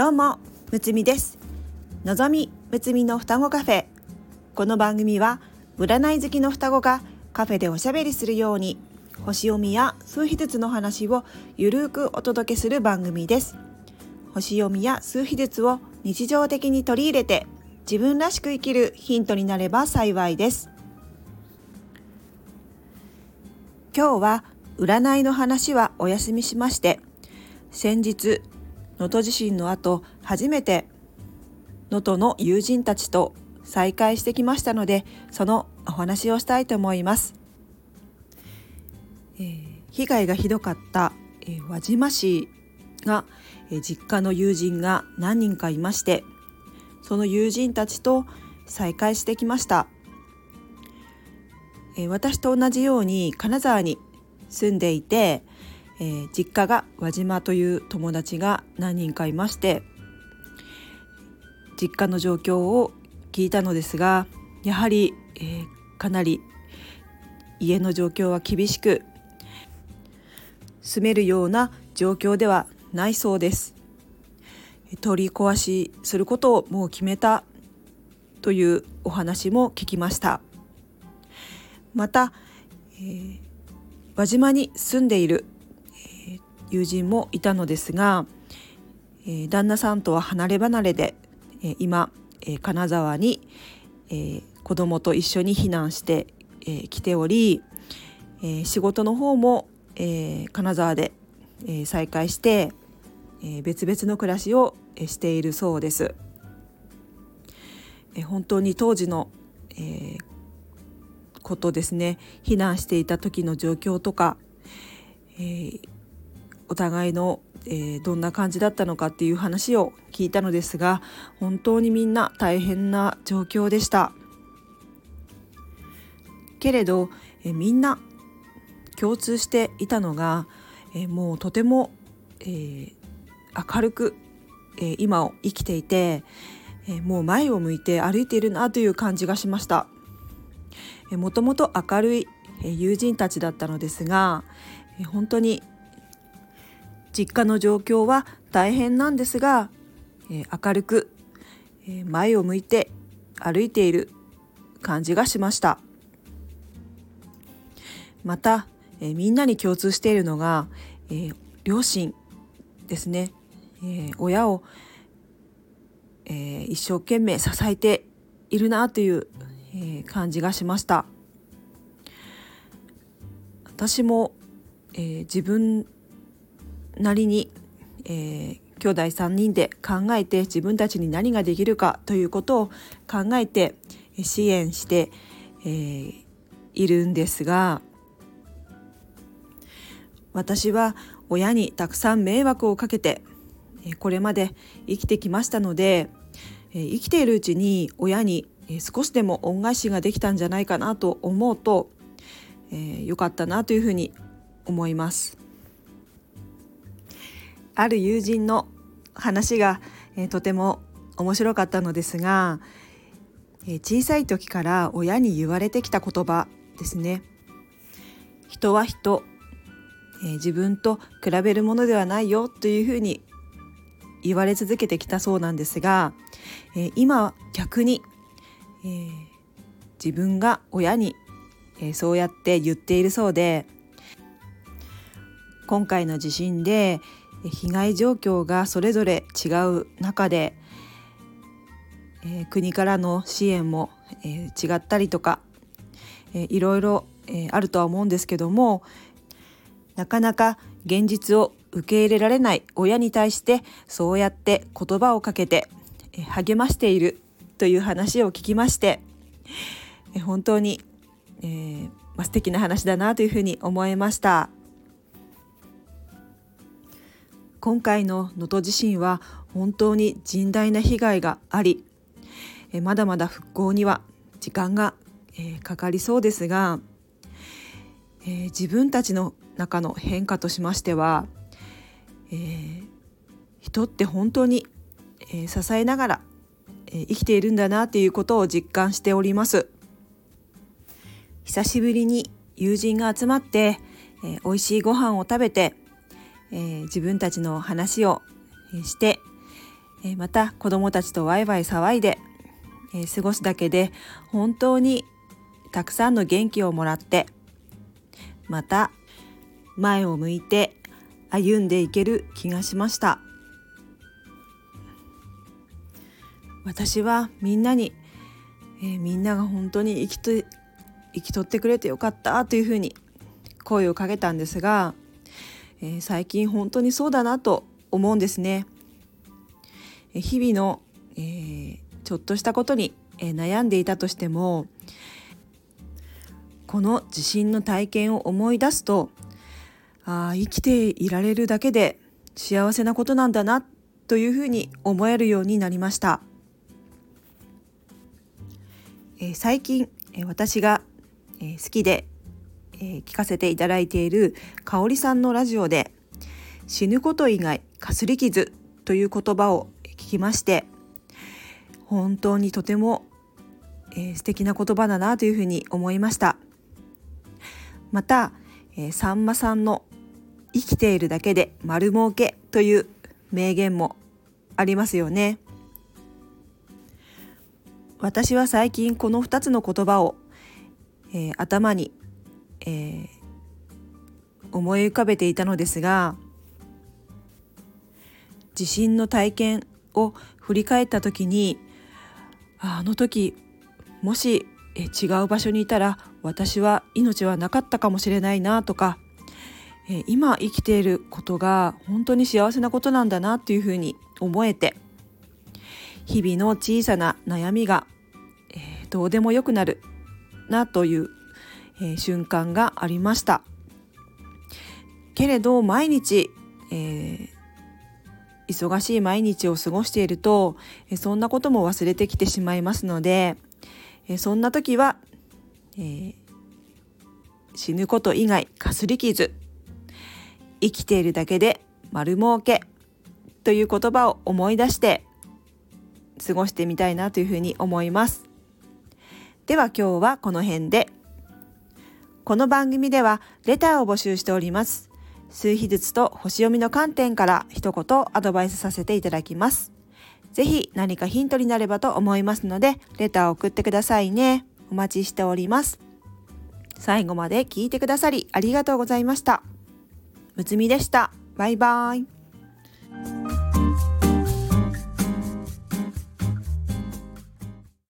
どうもむつみです。のぞみむつみの双子カフェ。この番組は占い好きの双子がカフェでおしゃべりするように星読みや数秘術の話をゆるーくお届けする番組です。星読みや数秘術を日常的に取り入れて自分らしく生きるヒントになれば幸いです。今日は占いの話はお休みしまして先日能登地震の後初めて能登の友人たちと再会してきましたのでそのお話をしたいと思います、えー、被害がひどかった、えー、輪島市が、えー、実家の友人が何人かいましてその友人たちと再会してきました、えー、私と同じように金沢に住んでいて、えー、実家が輪島という友達が何人かいまして実家の状況を聞いたのですがやはり、えー、かなり家の状況は厳しく住めるような状況ではないそうです。取り壊しすることをもう決めたというお話も聞きました。また、えー、輪島に住んでいる友人もいたのですが、えー、旦那さんとは離れ離れで、えー、今、えー、金沢に、えー、子供と一緒に避難してき、えー、来ており、えー、仕事の方も、えー、金沢で、えー、再開して、えー、別々の暮らしをしているそうです。えー、本当に当時の、えー、ことですね避難していた時の状況とか、えー、お互いの、えー、どんな感じだったのかっていう話を聞いたのですが本当にみんな大変な状況でしたけれど、えー、みんな共通していたのが、えー、もうとても、えー、明るく、えー、今を生きていて、えー、もう前を向いて歩いているなという感じがしました。もともと明るい友人たちだったのですが本当に実家の状況は大変なんですが、えー、明るく、えー、前を向いて歩いている感じがしました。また、えー、みんなに共通しているのが、えー、両親ですね、えー、親を、えー、一生懸命支えているなという、えー、感じがしました。私も、えー、自分なりに、えー、兄弟3人で考えて自分たちに何ができるかということを考えて支援して、えー、いるんですが私は親にたくさん迷惑をかけてこれまで生きてきましたので生きているうちに親に少しでも恩返しができたんじゃないかなと思うと、えー、よかったなというふうに思います。ある友人の話が、えー、とても面白かったのですが、えー、小さい時から親に言われてきた言葉ですね。人は人、えー、自分と比べるものではないよというふうに言われ続けてきたそうなんですが、えー、今逆に、えー、自分が親に、えー、そうやって言っているそうで今回の地震で、被害状況がそれぞれ違う中で、えー、国からの支援も、えー、違ったりとか、えー、いろいろ、え、あるとは思うんですけどもなかなか現実を受け入れられない親に対してそうやって言葉をかけて、え、励ましているという話を聞きまして、え、本当に、えーまあ、素敵な話だなというふうに思いました。今回の能登地震は本当に甚大な被害がありまだまだ復興には時間がかかりそうですが自分たちの中の変化としましては人って本当に支えながら生きているんだなということを実感しております。久しぶりに友人が集まって、美味しいご飯を食べてえー、自分たちの話をして、えまた子供たちとワイワイ騒いで、え過ごすだけで本当にたくさんの元気をもらってまた前を向いて歩んでいける気がしました。私はみんなに、えー、みんなが本当に生きと生きとってくれてよかったというふうに声をかけたんですが、えー、最近本当にそうだなと思うんですね。日々の、えー、ちょっとしたことに、えー、悩んでいたとしてもこの地震の体験を思い出すとあ生きていられるだけで幸せなことなんだなというふうに思えるようになりました、えー、最近、えー、私が、えー、好きで、え聞かせていただいている香里さんのラジオで「死ぬこと以外かすり傷」という言葉を聞きまして本当にとても、えー、素敵な言葉だなというふうに思いました。また、えー、さんまさんの生きているだけで丸儲けという名言もありますよね。私は最近この2つの言葉を、えー、頭に、えー、思い浮かべていたのですが地震の体験を振り返った時にあの時もし違う場所にいたら私は命はなかったかもしれないなとか今生きていることが本当に幸せなことなんだなっていうふうに思えて日々の小さな悩みが、えどうでもよくなるなという、え瞬間がありました。けれど毎日、えー、忙しい毎日を過ごしていると、えそんなことも忘れてきてしまいますので、えそんな時は、えー、死ぬこと以外かすり傷生きているだけで丸儲けという言葉を思い出して過ごしてみたいなというふうに思います。では今日はこの辺で。この番組ではレターを募集しております数秘術と星読みの観点から一言アドバイスさせていただきますぜひ何かヒントになればと思いますので、レターを送ってくださいね。お待ちしております。最後まで聞いてくださりありがとうございました。むつみでした。バイバーイ。